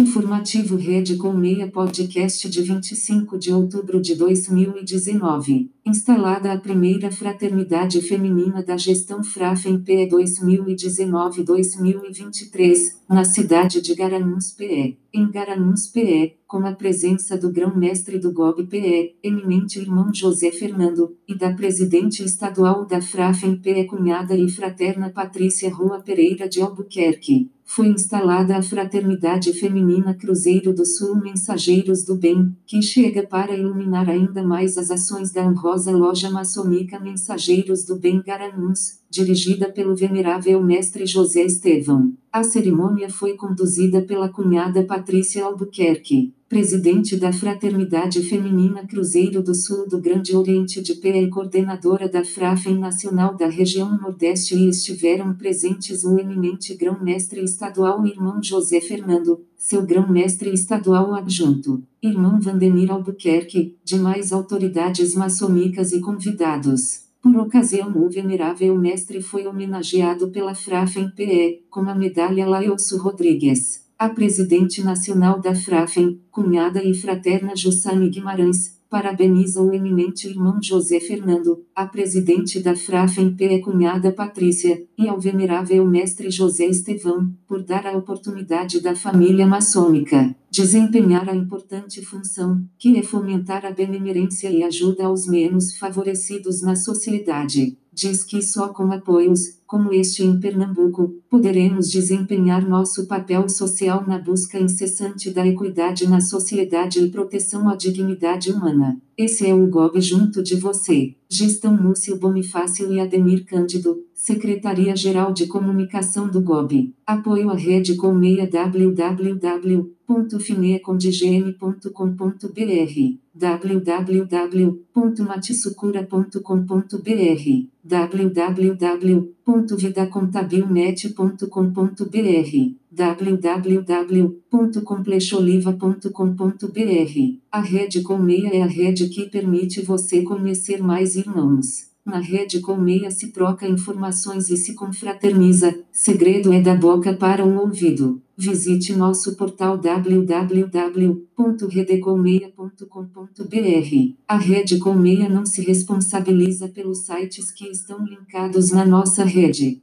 Informativo Rede Colmeia Podcast de 25 de outubro de 2019. Instalada a primeira fraternidade feminina da gestão FRAFEM PE 2019-2023, na cidade de Garanhuns PE. Em Garanhuns PE, com a presença do grão-mestre do GOB PE, eminente irmão José Fernando, e da presidente estadual da FRAFEM PE cunhada e fraterna Patrícia Rua Pereira de Albuquerque foi instalada a Fraternidade Feminina Cruzeiro do Sul Mensageiros do Bem, que chega para iluminar ainda mais as ações da honrosa loja maçônica Mensageiros do Bem Garanhuns, dirigida pelo venerável mestre José Estevão. A cerimônia foi conduzida pela cunhada Patrícia Albuquerque presidente da Fraternidade Feminina Cruzeiro do Sul do Grande Oriente de Pé e coordenadora da FRAFEM Nacional da Região Nordeste e estiveram presentes o eminente grão-mestre estadual irmão José Fernando, seu grão-mestre estadual adjunto, irmão Vandemir Albuquerque, demais autoridades maçônicas e convidados. Por ocasião o venerável mestre foi homenageado pela FRAFEM PE, com a medalha Laelso Rodrigues. A presidente nacional da FRAFEM, cunhada e fraterna Jussane Guimarães, parabeniza o eminente irmão José Fernando, a presidente da FRAFEM P. cunhada Patrícia, e ao venerável mestre José Estevão, por dar a oportunidade da família maçônica desempenhar a importante função, que é fomentar a benemerência e ajuda aos menos favorecidos na sociedade. Diz que só com apoios, como este em Pernambuco, poderemos desempenhar nosso papel social na busca incessante da equidade na sociedade e proteção à dignidade humana. Esse é o GOB junto de você. Gestão Múcio Bonifácio e Ademir Cândido, Secretaria-Geral de Comunicação do GOB. Apoio à rede Colmeia www.finecondigene.com.br www.matisucura.com.br www.vidacontabilnet.com.br www.complexoliva.com.br A rede Colmeia é a rede que permite você conhecer mais irmãos. Na rede Colmeia se troca informações e se confraterniza. Segredo é da boca para o ouvido. Visite nosso portal www.redecolmeia.com.br. A Rede Colmeia não se responsabiliza pelos sites que estão linkados na nossa rede.